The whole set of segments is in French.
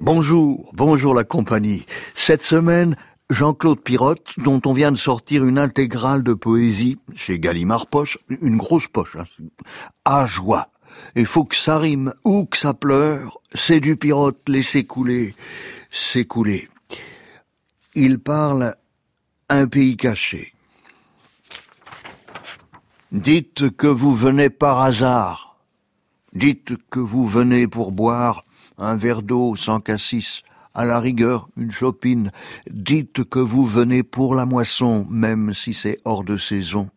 Bonjour, bonjour la compagnie. Cette semaine, Jean-Claude Pirotte, dont on vient de sortir une intégrale de poésie chez Gallimard Poche, une grosse poche, hein, à joie. Il faut que ça rime ou que ça pleure, c'est du Pirotte, laissez couler, s'écouler. Il parle un pays caché. Dites que vous venez par hasard. Dites que vous venez pour boire un verre d'eau sans cassis, à la rigueur une chopine. Dites que vous venez pour la moisson, même si c'est hors de saison.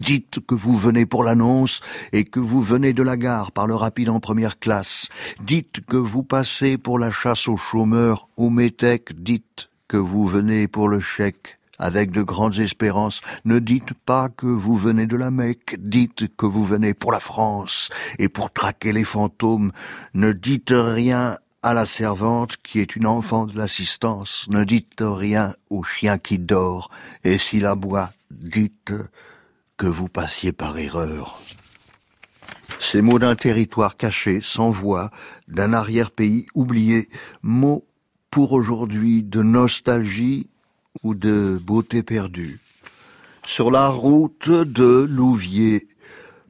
Dites que vous venez pour l'annonce et que vous venez de la gare par le rapide en première classe. Dites que vous passez pour la chasse aux chômeurs, au métèque. Dites que vous venez pour le chèque avec de grandes espérances. Ne dites pas que vous venez de la Mecque, dites que vous venez pour la France et pour traquer les fantômes. Ne dites rien à la servante qui est une enfant de l'assistance. Ne dites rien au chien qui dort et s'il aboie, dites que vous passiez par erreur. Ces mots d'un territoire caché, sans voix, d'un arrière-pays oublié, mots pour aujourd'hui de nostalgie ou de beauté perdue. Sur la route de Louviers,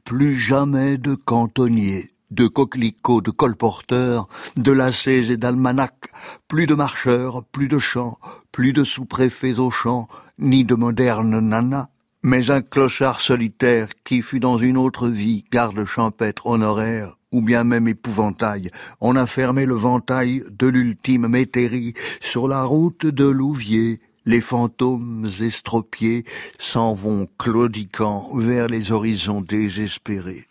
plus jamais de cantonniers, de coquelicots, de colporteurs, de lacets et d'almanachs, plus de marcheurs, plus de chants, plus de sous-préfets au champ, ni de modernes nanas, mais un clochard solitaire qui fut dans une autre vie garde champêtre honoraire, ou bien même épouvantail. On a fermé le ventail de l'ultime métairie sur la route de Louviers, les fantômes estropiés s'en vont claudiquant vers les horizons désespérés.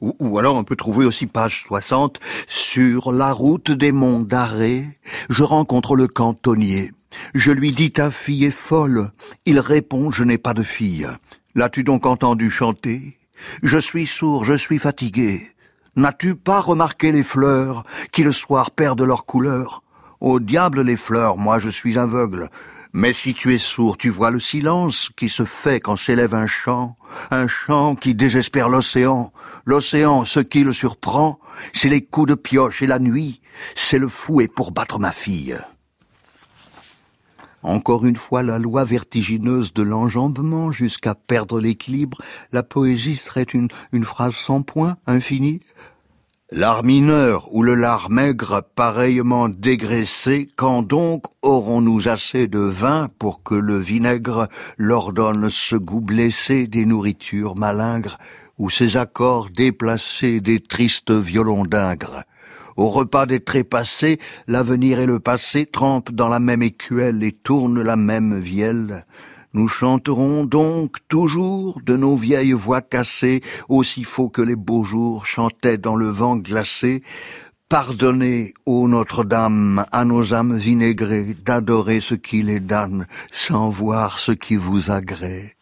Ou, alors on peut trouver aussi page 60, sur la route des monts d'arrêt, je rencontre le cantonnier. Je lui dis ta fille est folle. Il répond je n'ai pas de fille. L'as-tu donc entendu chanter? Je suis sourd, je suis fatigué. N'as-tu pas remarqué les fleurs qui le soir perdent leur couleur? Au diable les fleurs, moi je suis aveugle. Mais si tu es sourd, tu vois le silence qui se fait quand s'élève un chant, un chant qui désespère l'océan. L'océan, ce qui le surprend, c'est les coups de pioche et la nuit, c'est le fouet pour battre ma fille. Encore une fois, la loi vertigineuse de l'enjambement jusqu'à perdre l'équilibre, la poésie serait une, phrase sans point, infinie, L'art mineur ou le lard maigre pareillement dégraissé, quand donc aurons-nous assez de vin pour que le vinaigre leur donne ce goût blessé des nourritures malingres ou ces accords déplacés des tristes violons d'ingres? Au repas des trépassés, l'avenir et le passé trempent dans la même écuelle et tournent la même vielle. Nous chanterons donc toujours de nos vieilles voix cassées, aussi faux que les beaux jours chantaient dans le vent glacé. Pardonnez, ô Notre-Dame, à nos âmes vinaigrées, d'adorer ce qui les damne, sans voir ce qui vous agrée.